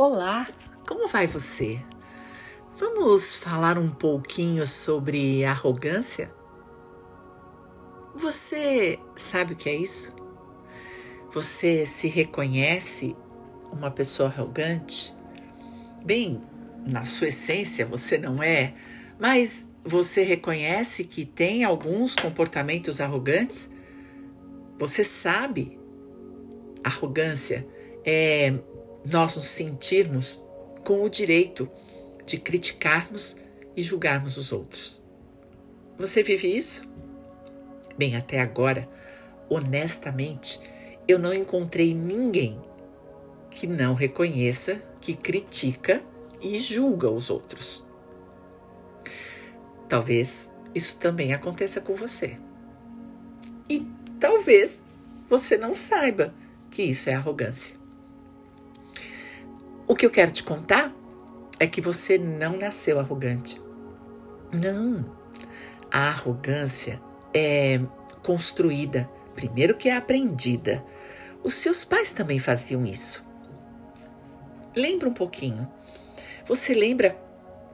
Olá, como vai você? Vamos falar um pouquinho sobre arrogância? Você sabe o que é isso? Você se reconhece uma pessoa arrogante? Bem, na sua essência você não é, mas você reconhece que tem alguns comportamentos arrogantes? Você sabe? Arrogância é nós nos sentirmos com o direito de criticarmos e julgarmos os outros. Você vive isso? Bem, até agora, honestamente, eu não encontrei ninguém que não reconheça que critica e julga os outros. Talvez isso também aconteça com você. E talvez você não saiba que isso é arrogância. O que eu quero te contar é que você não nasceu arrogante. Não. A arrogância é construída, primeiro que é aprendida. Os seus pais também faziam isso. Lembra um pouquinho. Você lembra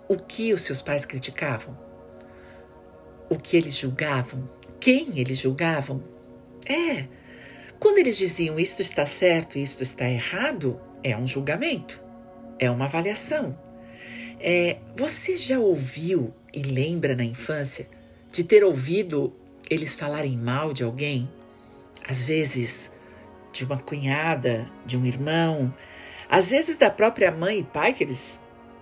o que os seus pais criticavam? O que eles julgavam? Quem eles julgavam? É. Quando eles diziam isto está certo isto está errado, é um julgamento é uma avaliação. É, você já ouviu e lembra na infância de ter ouvido eles falarem mal de alguém? Às vezes de uma cunhada, de um irmão, às vezes da própria mãe e pai que eles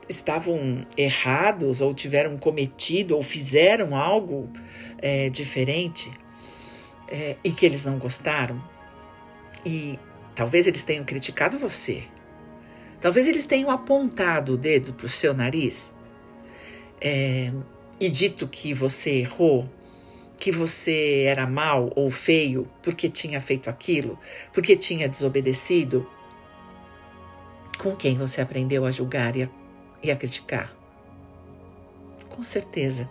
estavam errados ou tiveram cometido ou fizeram algo é, diferente é, e que eles não gostaram. E talvez eles tenham criticado você Talvez eles tenham apontado o dedo para o seu nariz é, e dito que você errou, que você era mal ou feio porque tinha feito aquilo, porque tinha desobedecido. Com quem você aprendeu a julgar e a, e a criticar? Com certeza.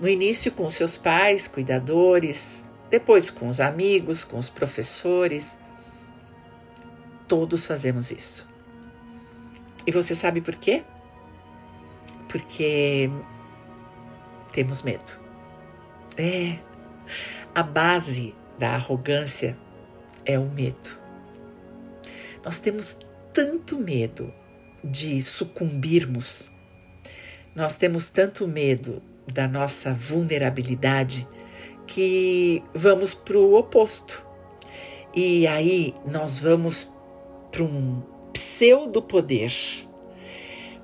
No início, com seus pais, cuidadores, depois com os amigos, com os professores. Todos fazemos isso. E você sabe por quê? Porque temos medo. É. A base da arrogância é o medo. Nós temos tanto medo de sucumbirmos, nós temos tanto medo da nossa vulnerabilidade que vamos para o oposto. E aí nós vamos para um pseudo-poder,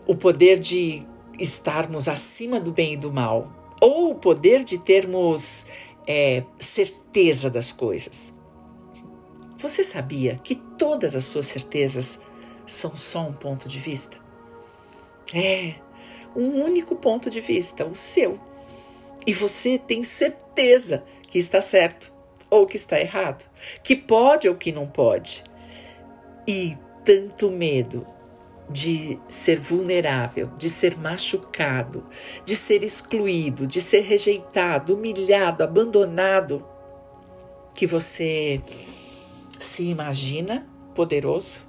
o poder de estarmos acima do bem e do mal, ou o poder de termos é, certeza das coisas. Você sabia que todas as suas certezas são só um ponto de vista? É, um único ponto de vista, o seu. E você tem certeza que está certo ou que está errado, que pode ou que não pode. E tanto medo de ser vulnerável, de ser machucado, de ser excluído, de ser rejeitado, humilhado, abandonado, que você se imagina poderoso,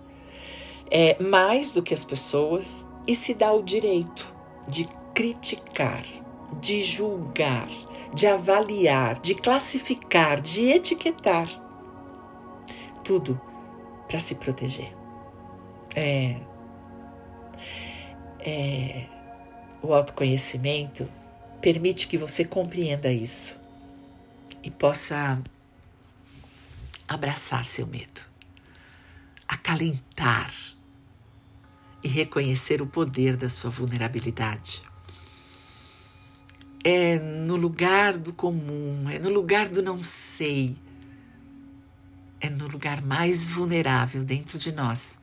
é mais do que as pessoas e se dá o direito de criticar, de julgar, de avaliar, de classificar, de etiquetar. Tudo para se proteger. É, é, o autoconhecimento permite que você compreenda isso e possa abraçar seu medo, acalentar e reconhecer o poder da sua vulnerabilidade. É no lugar do comum, é no lugar do não sei, é no lugar mais vulnerável dentro de nós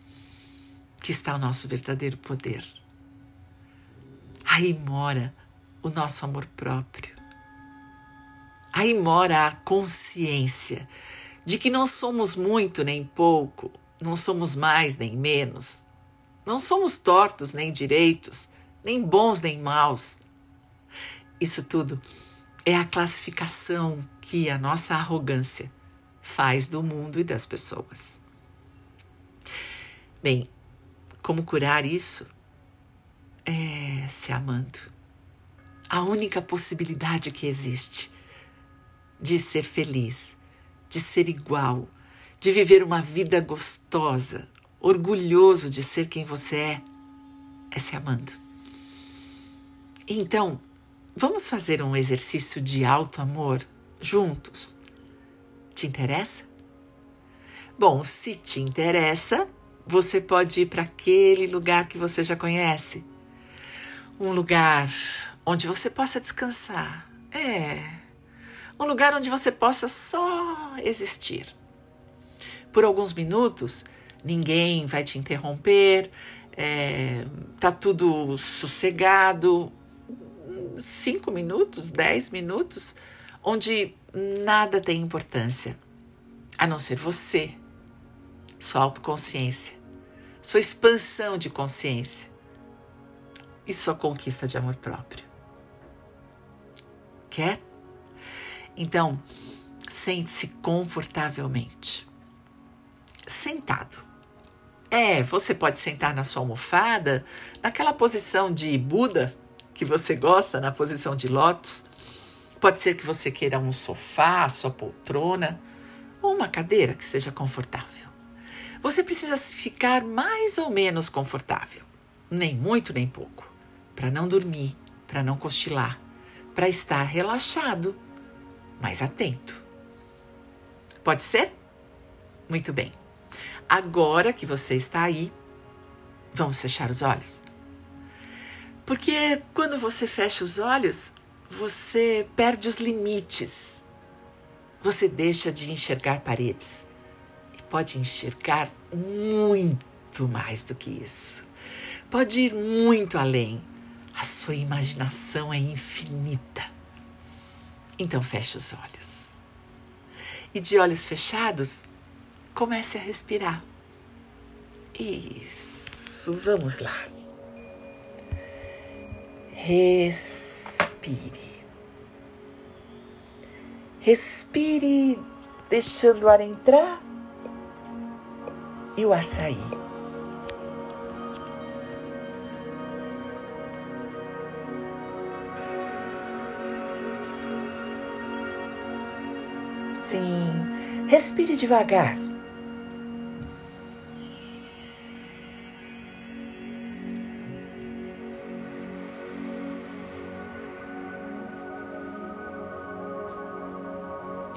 que está o nosso verdadeiro poder. Aí mora o nosso amor próprio. Aí mora a consciência de que não somos muito nem pouco, não somos mais nem menos, não somos tortos nem direitos, nem bons nem maus. Isso tudo é a classificação que a nossa arrogância faz do mundo e das pessoas. Bem, como curar isso? É se amando. A única possibilidade que existe de ser feliz, de ser igual, de viver uma vida gostosa, orgulhoso de ser quem você é, é se amando. Então, vamos fazer um exercício de alto amor juntos? Te interessa? Bom, se te interessa, você pode ir para aquele lugar que você já conhece. Um lugar onde você possa descansar. É. Um lugar onde você possa só existir. Por alguns minutos, ninguém vai te interromper, é, tá tudo sossegado. Cinco minutos, dez minutos, onde nada tem importância, a não ser você, sua autoconsciência, sua expansão de consciência e sua conquista de amor próprio. Quer? Então, sente-se confortavelmente. Sentado. É, você pode sentar na sua almofada, naquela posição de Buda que você gosta, na posição de lótus. Pode ser que você queira um sofá, sua poltrona, ou uma cadeira que seja confortável. Você precisa ficar mais ou menos confortável, nem muito nem pouco, para não dormir, para não cochilar, para estar relaxado, mas atento. Pode ser? Muito bem. Agora que você está aí, vamos fechar os olhos. Porque quando você fecha os olhos, você perde os limites. Você deixa de enxergar paredes pode enxergar muito mais do que isso. Pode ir muito além. A sua imaginação é infinita. Então feche os olhos. E de olhos fechados, comece a respirar. Isso, vamos lá. Respire. Respire, deixando o ar entrar e o sair. Sim, respire devagar.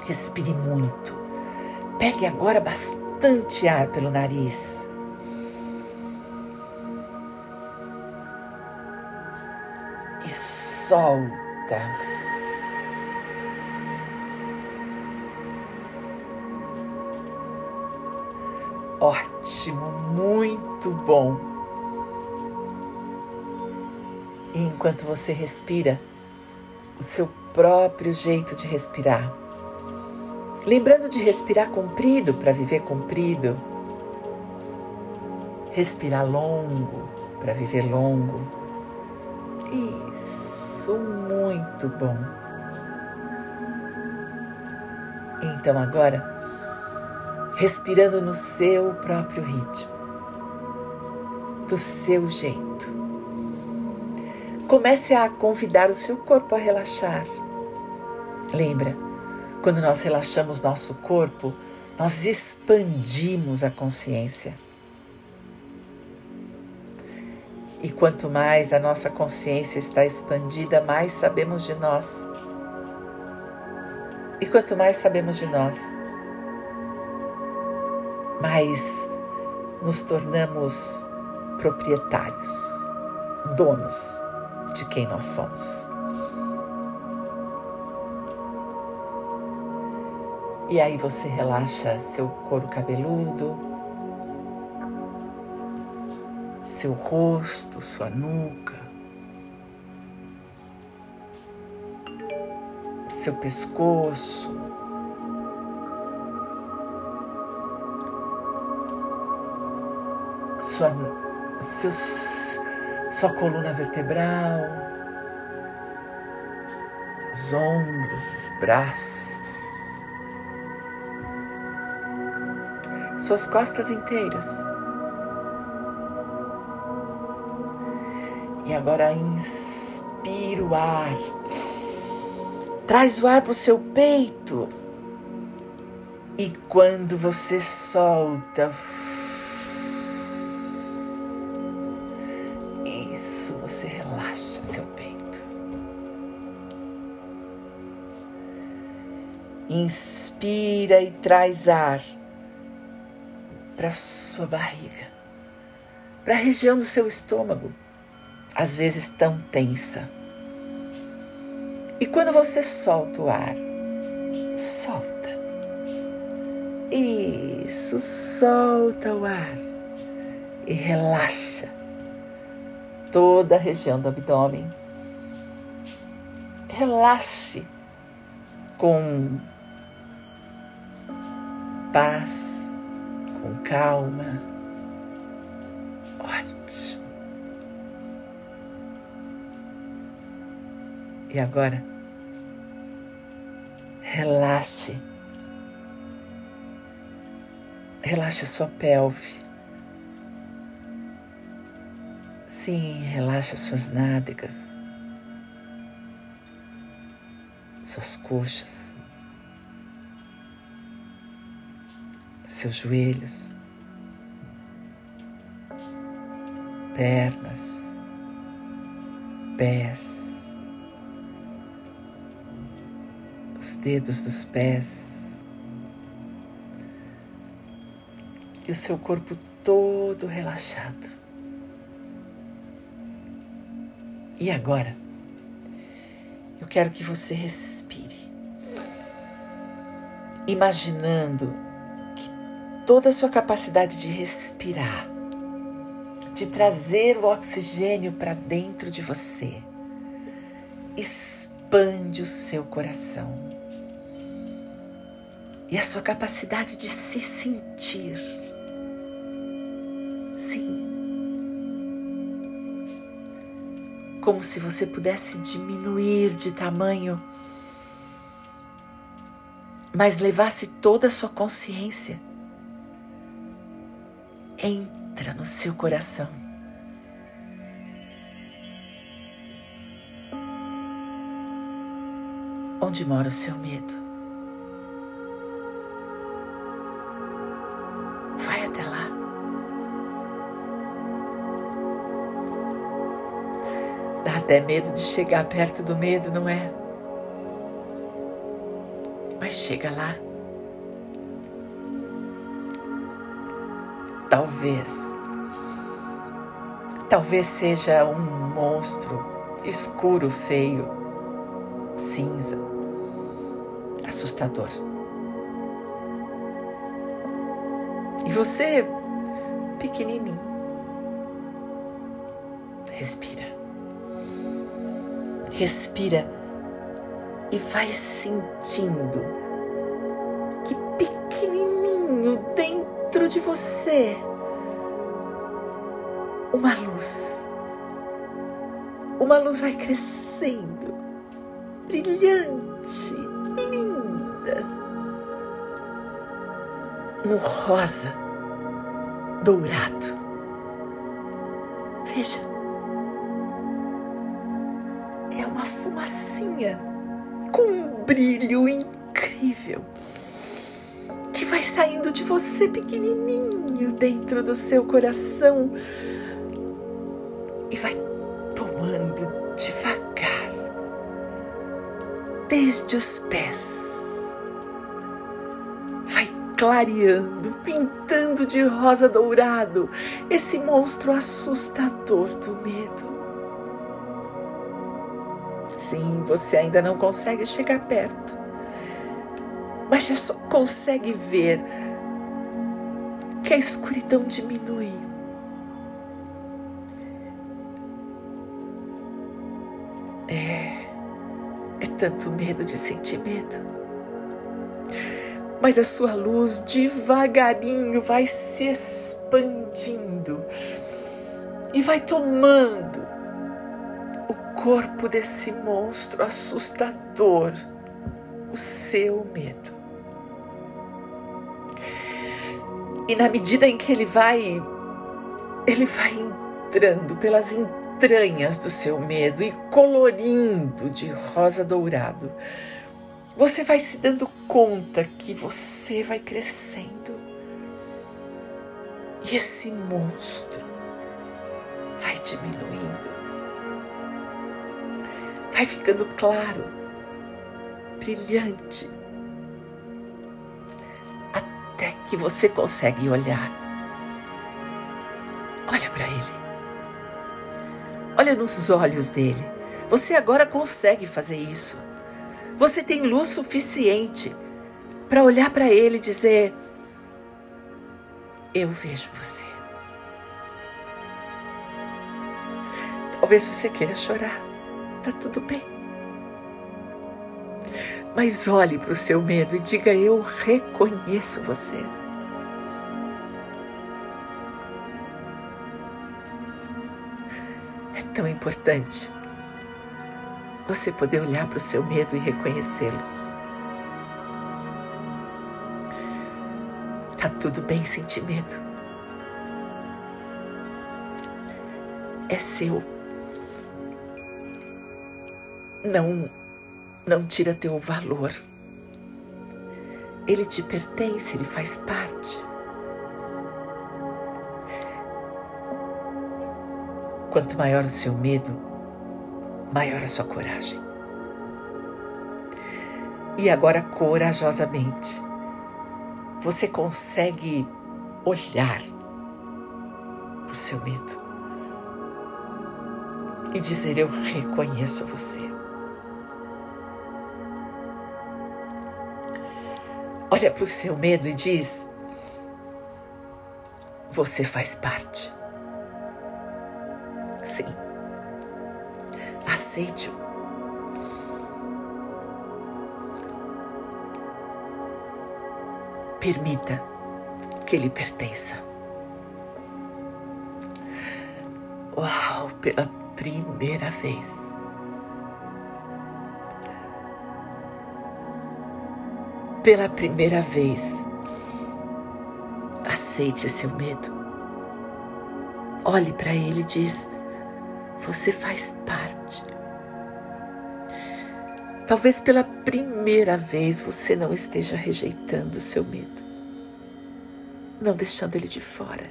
Respire muito. Pegue agora bastante ar pelo nariz. E solta. Ótimo, muito bom. E enquanto você respira, o seu próprio jeito de respirar. Lembrando de respirar comprido para viver comprido. Respirar longo para viver longo. Isso, muito bom. Então agora respirando no seu próprio ritmo, do seu jeito. Comece a convidar o seu corpo a relaxar. Lembra, quando nós relaxamos nosso corpo, nós expandimos a consciência. E quanto mais a nossa consciência está expandida, mais sabemos de nós. E quanto mais sabemos de nós, mas nos tornamos proprietários, donos de quem nós somos. E aí você relaxa seu couro cabeludo, seu rosto, sua nuca, seu pescoço, sua, seus, sua coluna vertebral, os ombros, os braços, suas costas inteiras. E agora inspira o ar. Traz o ar para o seu peito. E quando você solta, isso, você relaxa seu peito. Inspira e traz ar para sua barriga, para a região do seu estômago às vezes tão tensa. E quando você solta o ar, solta. Isso, solta o ar e relaxa toda a região do abdômen. Relaxe com paz, com calma. Ótimo. E agora, relaxe. Relaxe a sua pelve. Sim, relaxe as suas nádegas, suas coxas, seus joelhos, pernas, pés. os dedos dos pés e o seu corpo todo relaxado. E agora, eu quero que você respire, imaginando toda a sua capacidade de respirar, de trazer o oxigênio para dentro de você, expande o seu coração e a sua capacidade de se sentir. Sim. Como se você pudesse diminuir de tamanho, mas levasse toda a sua consciência. Entra no seu coração. Onde mora o seu medo? até medo de chegar perto do medo, não é? Mas chega lá. Talvez. Talvez seja um monstro escuro, feio, cinza, assustador. E você, pequenininho, respira respira e vai sentindo que pequenininho dentro de você uma luz. Uma luz vai crescendo, brilhante, linda. Um rosa dourado. Veja. fumacinha com um brilho incrível que vai saindo de você pequenininho dentro do seu coração desde os pés. Vai clareando, pintando de rosa dourado esse monstro assustador do medo. Sim, você ainda não consegue chegar perto, mas já só consegue ver que a escuridão diminui. Tanto medo de sentir medo. Mas a sua luz devagarinho vai se expandindo e vai tomando corpo desse monstro assustador, o seu medo. E na medida em que ele vai, ele vai entrando pelas entranhas do seu medo e colorindo de rosa dourado, você vai se dando conta que você vai crescendo. E esse monstro vai diminuindo. Vai ficando claro, brilhante, até que você consegue olhar. Olha para ele. Olha nos olhos dele. Você agora consegue fazer isso. Você tem luz suficiente para olhar para ele e dizer: Eu vejo você. Talvez você queira chorar. Tá tudo bem. Mas olhe para o seu medo e diga: Eu reconheço você. Tão importante você poder olhar para o seu medo e reconhecê-lo. Tá tudo bem sentir medo. É seu. Não, não tira teu valor. Ele te pertence, ele faz parte. Quanto maior o seu medo, maior a sua coragem. E agora, corajosamente, você consegue olhar para o seu medo e dizer: Eu reconheço você. Olha para o seu medo e diz: Você faz parte. Aceite-o. Permita que ele pertença. Uau, pela primeira vez. Pela primeira vez, aceite seu medo. Olhe para ele e diz: você faz parte. Talvez pela primeira vez você não esteja rejeitando o seu medo, não deixando ele de fora.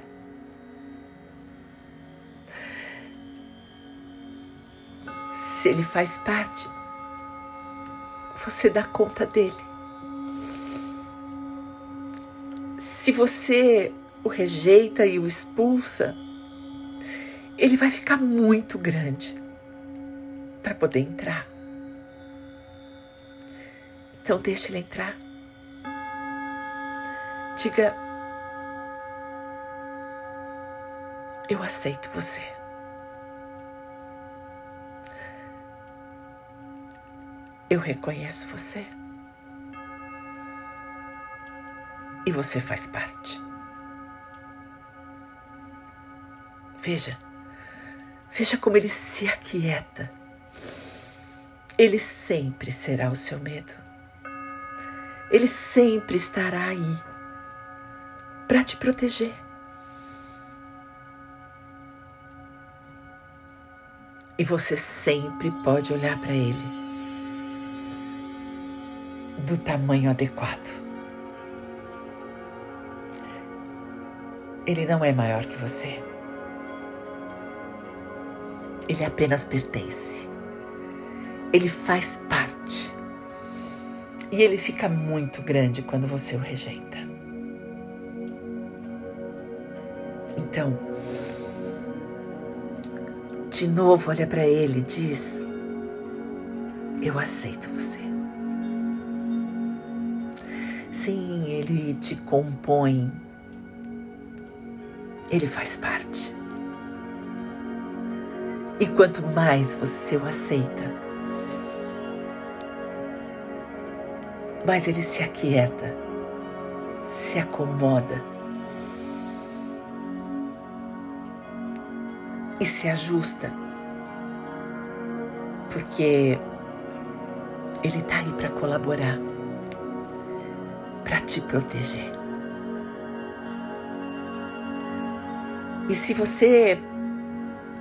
Se ele faz parte, você dá conta dele. Se você o rejeita e o expulsa, ele vai ficar muito grande para poder entrar. Então deixe ele entrar. Diga: Eu aceito você. Eu reconheço você. E você faz parte. Veja, Veja como ele se aquieta. Ele sempre será o seu medo. Ele sempre estará aí para te proteger. E você sempre pode olhar para ele do tamanho adequado. Ele não é maior que você. Ele apenas pertence. Ele faz parte. E ele fica muito grande quando você o rejeita. Então, de novo olha para ele e diz: Eu aceito você. Sim, ele te compõe. Ele faz parte. E quanto mais você o aceita, mais ele se aquieta, se acomoda e se ajusta, porque ele está aí para colaborar, para te proteger. E se você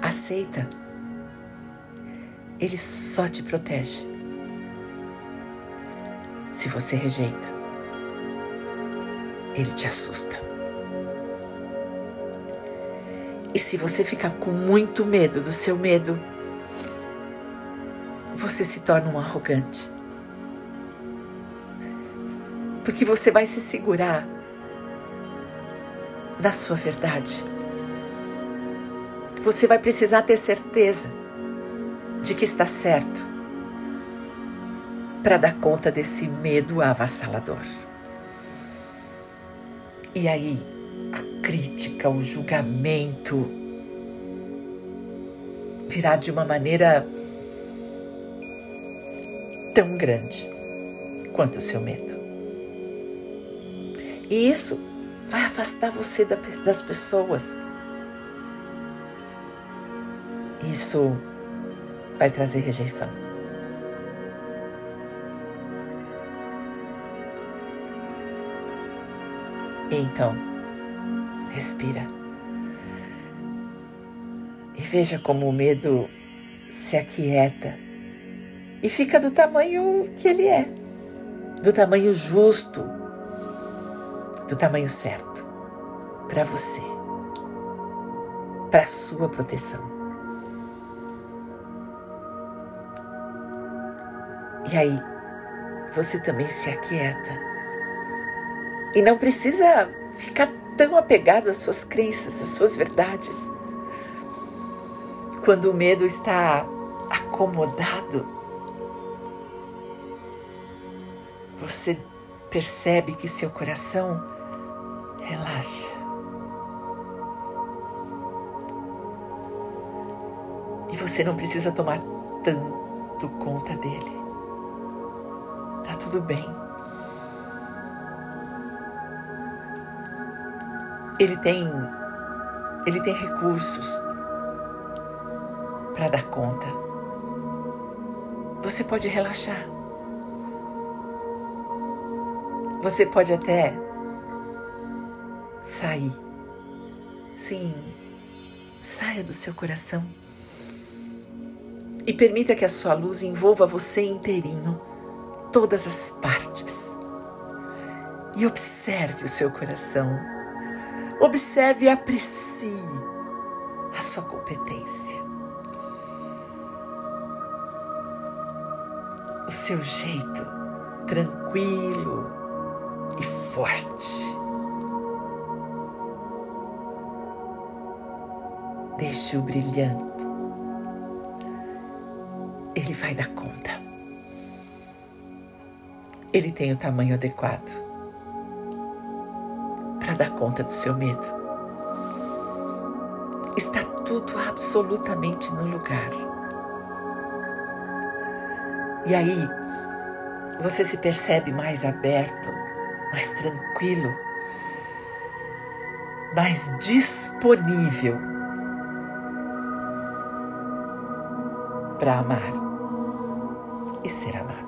aceita ele só te protege. Se você rejeita, ele te assusta. E se você ficar com muito medo do seu medo, você se torna um arrogante. Porque você vai se segurar na sua verdade. Você vai precisar ter certeza de que está certo para dar conta desse medo avassalador. E aí, a crítica, o julgamento virá de uma maneira tão grande quanto o seu medo. E isso vai afastar você das pessoas. Isso vai trazer rejeição. Então, respira. E veja como o medo se aquieta e fica do tamanho que ele é do tamanho justo, do tamanho certo para você, para sua proteção. E aí, você também se aquieta e não precisa ficar tão apegado às suas crenças, às suas verdades. Quando o medo está acomodado, você percebe que seu coração relaxa. E você não precisa tomar tanto conta dele. Tudo bem. Ele tem ele tem recursos para dar conta. Você pode relaxar. Você pode até sair. Sim, saia do seu coração e permita que a sua luz envolva você inteirinho, todas as partes. E observe o seu coração Observe e aprecie a sua competência. O seu jeito tranquilo e forte. Deixe-o brilhando. Ele vai dar conta. Ele tem o tamanho adequado para dar conta do seu medo. Está tudo absolutamente no lugar. E aí, você se percebe mais aberto, mais tranquilo, mais disponível para amar e ser amado.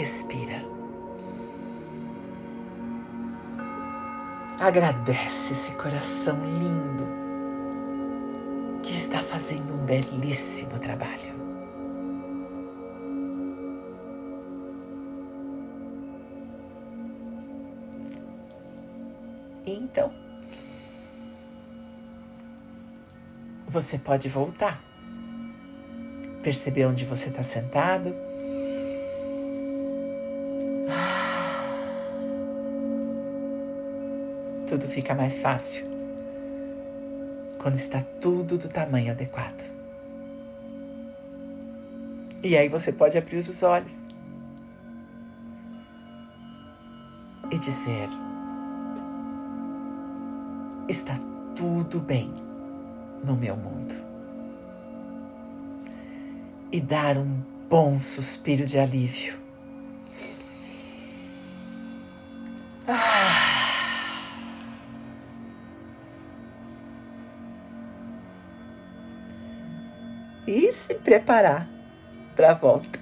Respira. Agradece esse coração lindo que está fazendo um belíssimo trabalho. Então, você pode voltar, perceber onde você está sentado tudo fica mais fácil quando está tudo do tamanho adequado. E aí você pode abrir os olhos e dizer: está tudo bem no meu mundo. E dar um bom suspiro de alívio. Se preparar para a volta.